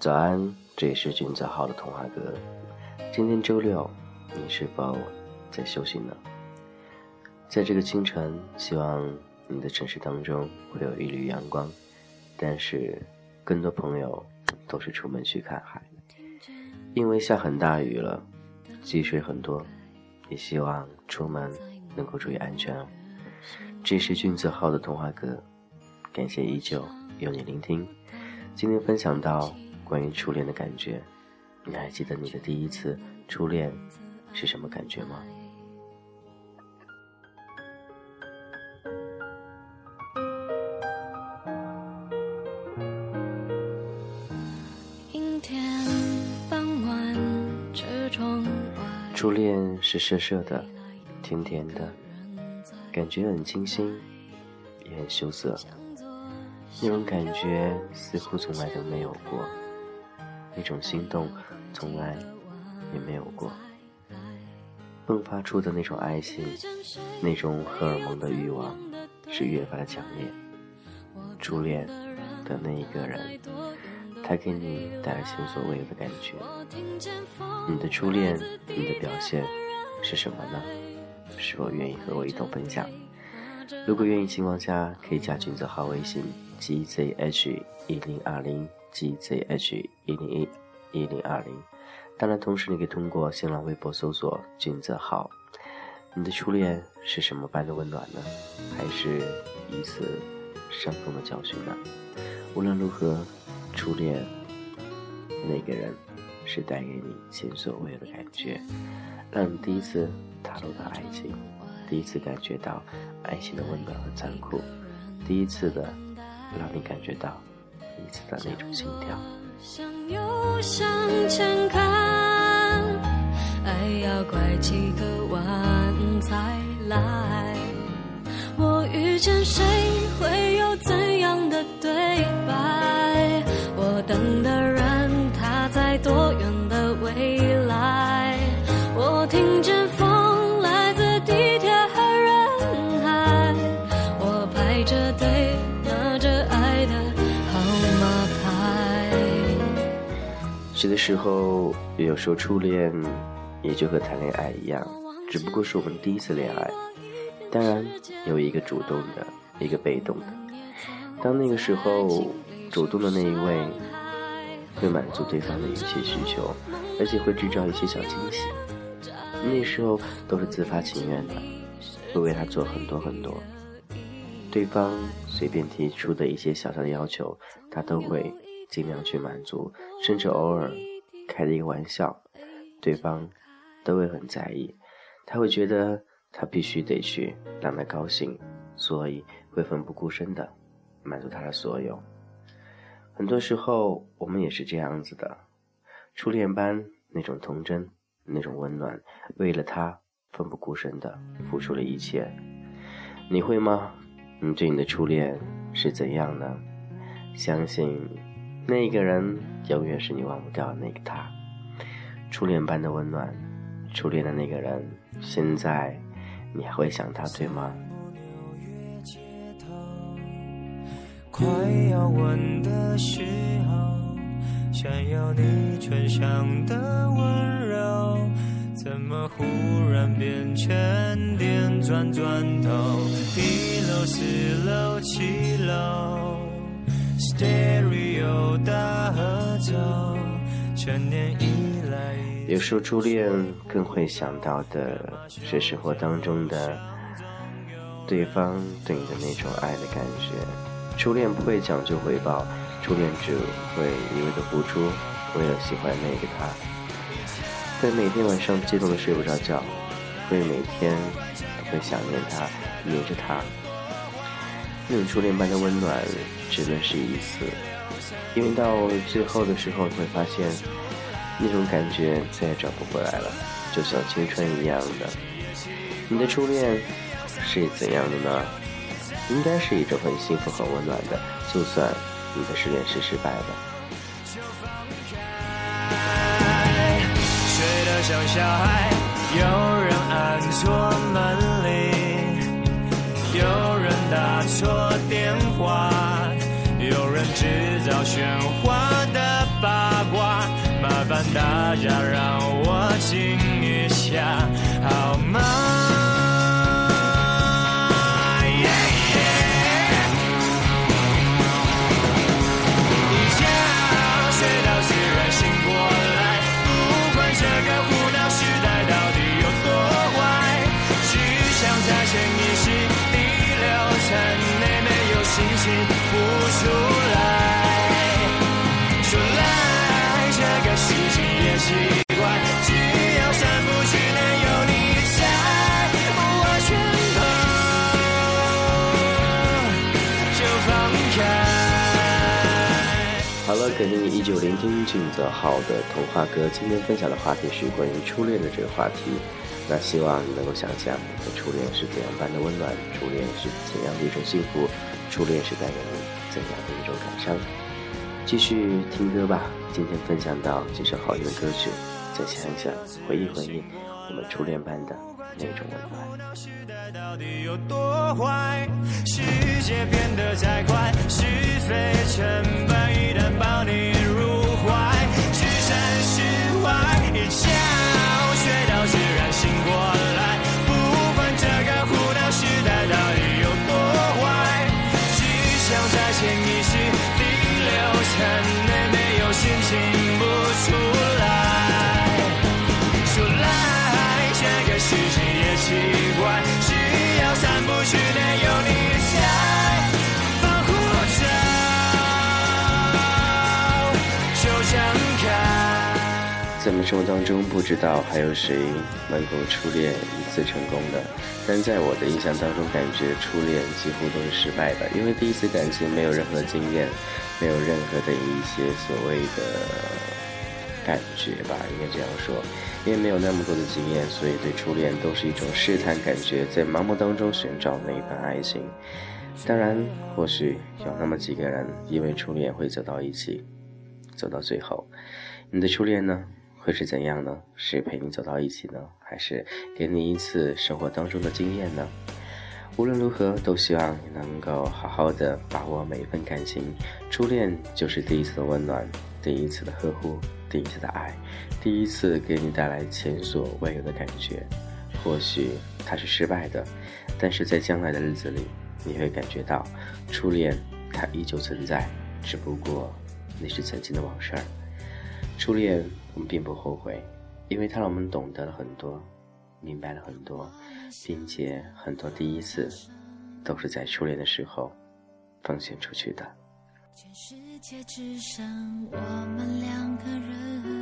早安，这里是君子号的童话哥。今天周六，你是否在休息呢？在这个清晨，希望你的城市当中会有一缕阳光，但是更多朋友都是出门去看海，因为下很大雨了，积水很多，也希望出门能够注意安全哦。这是君子号的童话哥，感谢依旧有你聆听。今天分享到。关于初恋的感觉，你还记得你的第一次初恋是什么感觉吗？初恋是涩涩的，甜甜的，感觉很清新，也很羞涩，那种感觉似乎从来都没有过。那种心动，从来也没有过。迸发出的那种爱情，那种荷尔蒙的欲望，是越发的强烈。初恋的那一个人，他给你带来前所未有的感觉。你的初恋，你的表现是什么呢？是否愿意和我一同分享？如果愿意情况下，可以加君子号微信：gzh 一零二零。Gzh 一零一一零二零，当然，同时你可以通过新浪微博搜索“君泽浩”。你的初恋是什么般的温暖呢？还是一次伤痛的教训呢？无论如何，初恋那个人是带给你前所未有的感觉，让你第一次踏入到爱情，第一次感觉到爱情的温暖和残酷，第一次的让你感觉到。彼此的那种心跳。向右向前看爱要拐几个弯才来。我遇见谁会有怎样的对白？有的时候，有时候初恋也就和谈恋爱一样，只不过是我们第一次恋爱。当然，有一个主动的，一个被动的。当那个时候，主动的那一位会满足对方的一切需求，而且会制造一些小惊喜。那时候都是自发情愿的，会为他做很多很多。对方随便提出的一些小小的要求，他都会。尽量去满足，甚至偶尔开的一个玩笑，对方都会很在意。他会觉得他必须得去让他高兴，所以会奋不顾身的满足他的所有。很多时候我们也是这样子的，初恋般那种童真，那种温暖，为了他奋不顾身的付出了一切。你会吗？你对你的初恋是怎样呢？相信。那个人永远是你忘不掉的那个他，初恋般的温暖，初恋的那个人，现在你还会想他对吗？快要吻的时候，想要你唇上的温柔，怎么忽然变成电钻钻头？一楼、四楼、七楼。有时候初恋更会想到的是生活当中的对方对你的那种爱的感觉。初恋不会讲究回报，初恋只会一味的付出，为了喜欢那个他。会每天晚上激动的睡不着觉，会每天会想念他，黏着他。那种初恋般的温暖，只能是一次，因为到最后的时候，你会发现，那种感觉再也找不回来了，就像青春一样的。你的初恋是怎样的呢？应该是一种很幸福、很温暖的，就算你的失恋是失败的。睡得像小孩，有人按错门铃，有人打错电话，到喧哗的八卦麻烦大家让我静一下好吗？感谢你依旧聆听俊泽浩的童话歌。今天分享的话题是关于初恋的这个话题。那希望你能够想象你的初恋是怎样般的温暖，初恋是怎样的一种幸福，初恋是带给你怎样的一种感伤。继续听歌吧。今天分享到几首好听的歌曲，再想一想，回忆回忆我们初恋般的到底有多坏。世界变得太快，是非成败一旦。抱你入怀，置身事外，一觉睡到自然醒过来。生活当中，不知道还有谁能够初恋一次成功的，但在我的印象当中，感觉初恋几乎都是失败的，因为第一次感情没有任何经验，没有任何的一些所谓的感觉吧，应该这样说，因为没有那么多的经验，所以对初恋都是一种试探感觉，在盲目当中寻找那一份爱情。当然，或许有那么几个人因为初恋会走到一起，走到最后，你的初恋呢？会是怎样呢？是陪你走到一起呢，还是给你一次生活当中的经验呢？无论如何，都希望你能够好好的把握每一份感情。初恋就是第一次的温暖，第一次的呵护，第一次的爱，第一次给你带来前所未有的感觉。或许它是失败的，但是在将来的日子里，你会感觉到初恋它依旧存在，只不过那是曾经的往事。初恋。我们并不后悔，因为它让我们懂得了很多，明白了很多，并且很多第一次都是在初恋的时候奉献出去的。全世界只剩我们两个人，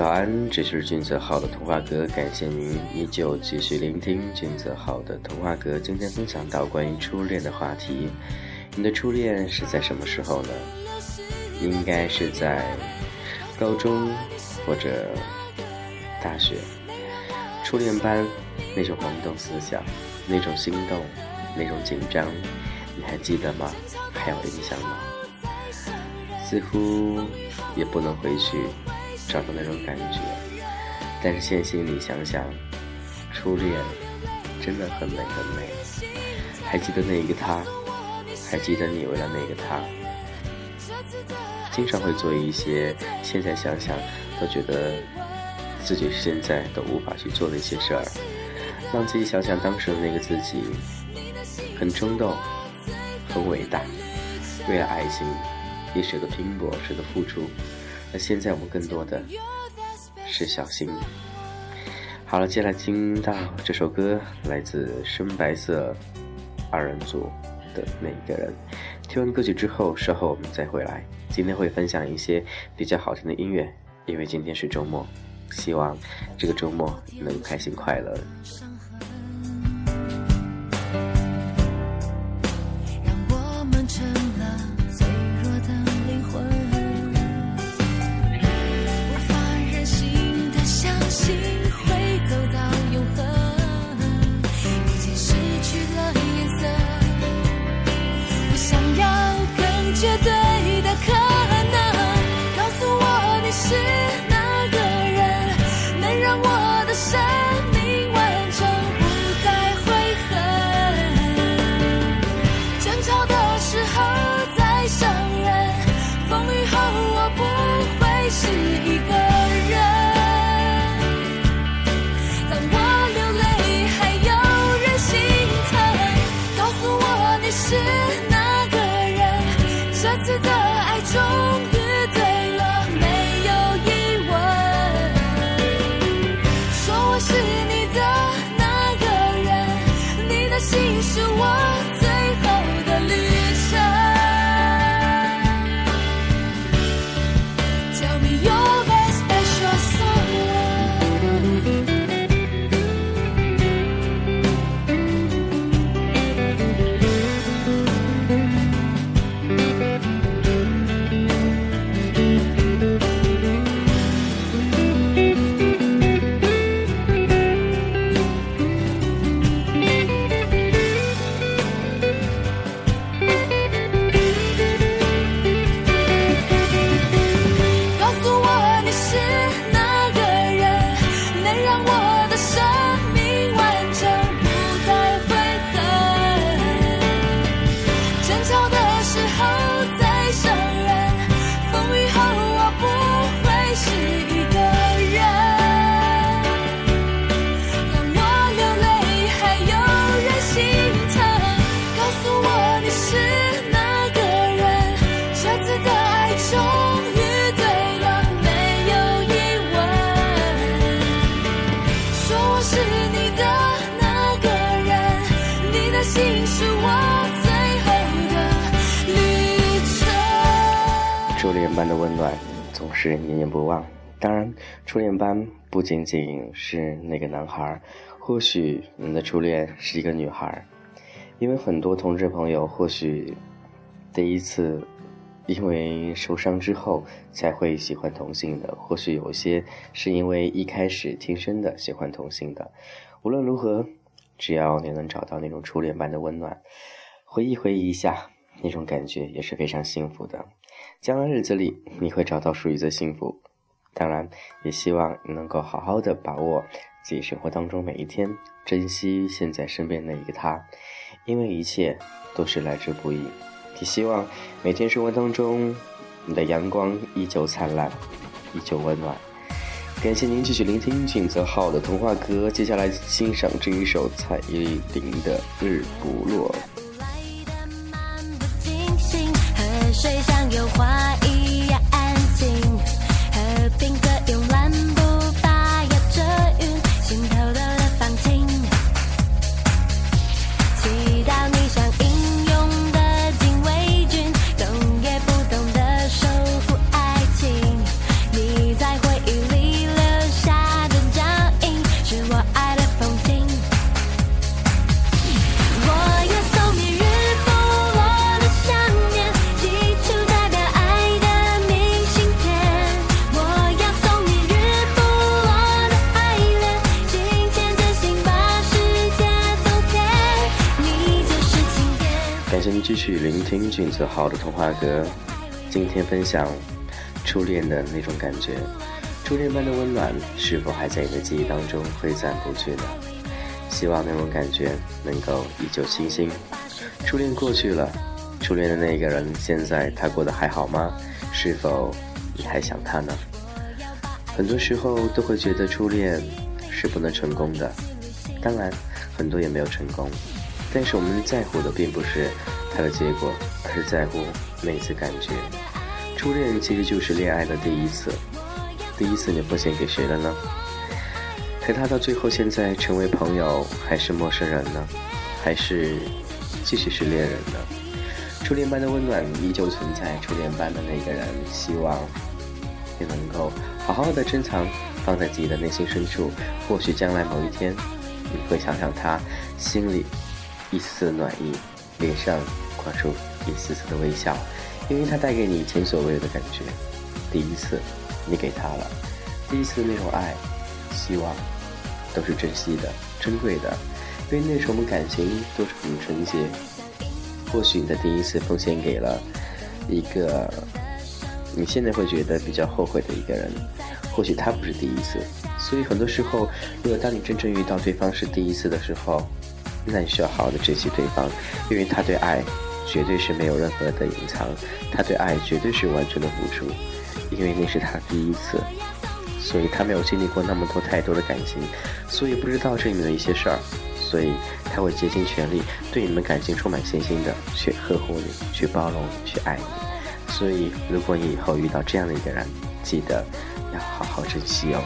早安，这是俊泽浩的童话歌，感谢您依旧继续聆听俊泽浩的童话歌。今天分享到关于初恋的话题，你的初恋是在什么时候呢？应该是在高中或者大学。初恋班那种懵懂思想，那种心动，那种紧张，你还记得吗？还有印象吗？似乎也不能回去。找到那种感觉，但是现心里想想，初恋真的很美很美。还记得那一个他，还记得你为了那个他，经常会做一些现在想想都觉得自己现在都无法去做的一些事儿，让自己想想当时的那个自己，很冲动，很伟大，为了爱情也舍得拼搏，舍得付出。那现在我们更多的是小心。好了，接下来听到这首歌，来自深白色二人组的那一个人。听完歌曲之后，稍后我们再回来。今天会分享一些比较好听的音乐，因为今天是周末，希望这个周末能开心快乐。般的温暖总是念念不忘。当然，初恋般不仅仅是那个男孩，或许你的初恋是一个女孩，因为很多同志朋友或许第一次因为受伤之后才会喜欢同性的，或许有些是因为一开始天生的喜欢同性的。无论如何，只要你能找到那种初恋般的温暖，回忆回忆一下，那种感觉也是非常幸福的。将来日子里，你会找到属于的幸福。当然，也希望你能够好好的把握自己生活当中每一天，珍惜现在身边的一个他，因为一切都是来之不易。也希望每天生活当中，你的阳光依旧灿烂，依旧温暖。感谢您继续聆听俊泽浩的童话歌，接下来欣赏这一首蔡依林的《日不落》。水上有花俊泽浩的童话歌。今天分享初恋的那种感觉，初恋般的温暖是否还在你的记忆当中挥散不去呢？希望那种感觉能够依旧清新。初恋过去了，初恋的那个人现在他过得还好吗？是否你还想他呢？很多时候都会觉得初恋是不能成功的，当然很多也没有成功。但是我们在乎的并不是的结果，而是在乎那一次感觉。初恋其实就是恋爱的第一次，第一次你奉献给谁了呢？可他到最后现在成为朋友，还是陌生人呢？还是继续是恋人呢？初恋般的温暖依旧存在，初恋般的那个人，希望你能够好好的珍藏，放在自己的内心深处。或许将来某一天，你会想想他，心里一丝暖意，脸上挂出一丝丝的微笑，因为他带给你前所未有的感觉。第一次，你给他了，第一次那种爱，希望都是珍惜的、珍贵的，因为那时候我们感情都是很纯洁。或许你的第一次奉献给了一个你现在会觉得比较后悔的一个人，或许他不是第一次，所以很多时候，如果当你真正遇到对方是第一次的时候，那你需要好好的珍惜对方，因为他对爱绝对是没有任何的隐藏，他对爱绝对是完全的付出，因为那是他第一次，所以他没有经历过那么多太多的感情，所以不知道这里面的一些事儿，所以他会竭尽全力对你们感情充满信心的去呵护你，去包容你，去爱你。所以，如果你以后遇到这样的一个人，记得要好好珍惜哦。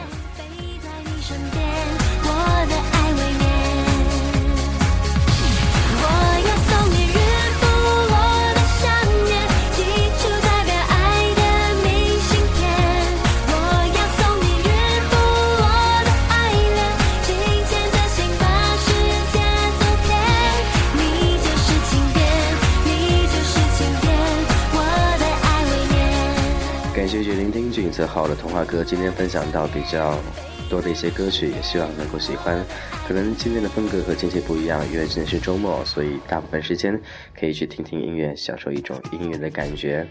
俊泽浩的童话歌，今天分享到比较多的一些歌曲，也希望能够喜欢。可能今天的风格和近期不一样，因为今天是周末，所以大部分时间可以去听听音乐，享受一种音乐的感觉。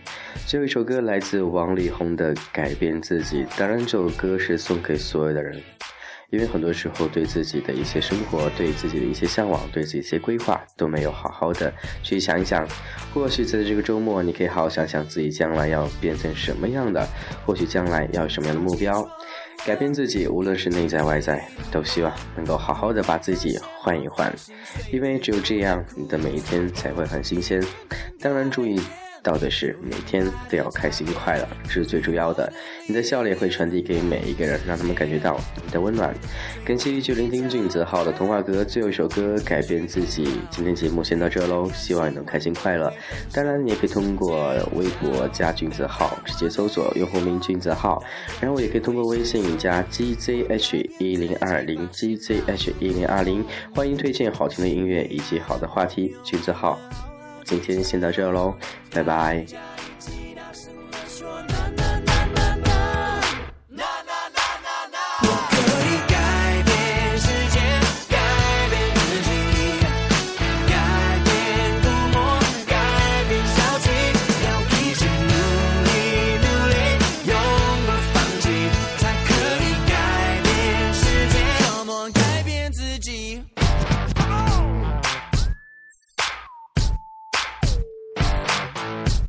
最后一首歌来自王力宏的《改变自己》，当然这首歌是送给所有的人。因为很多时候对自己的一些生活、对自己的一些向往、对自己一些规划都没有好好的去想一想。或许在这个周末，你可以好好想想自己将来要变成什么样的，或许将来要有什么样的目标，改变自己，无论是内在外在，都希望能够好好的把自己换一换。因为只有这样，你的每一天才会很新鲜。当然，注意。到的是每天都要开心快乐，这是最主要的。你的笑脸会传递给每一个人，让他们感觉到你的温暖。感谢继续聆听俊子浩的童话歌，最后一首歌改变自己。今天节目先到这喽，希望你能开心快乐。当然，你也可以通过微博加俊子浩，直接搜索用户名俊子浩，然后也可以通过微信加 gzh 一零二零 gzh 一零二零，欢迎推荐好听的音乐以及好的话题，俊子浩。今天先到这喽，拜拜。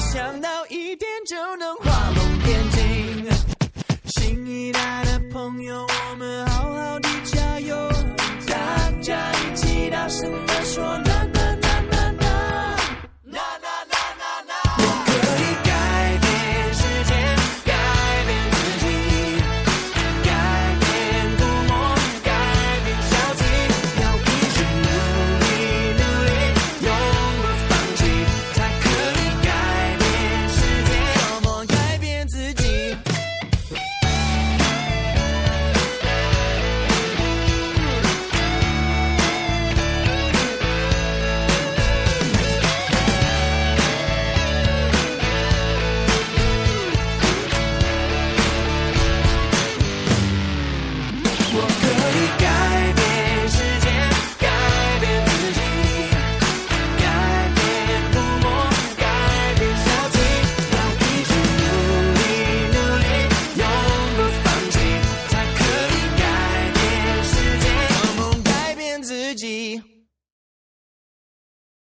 想到。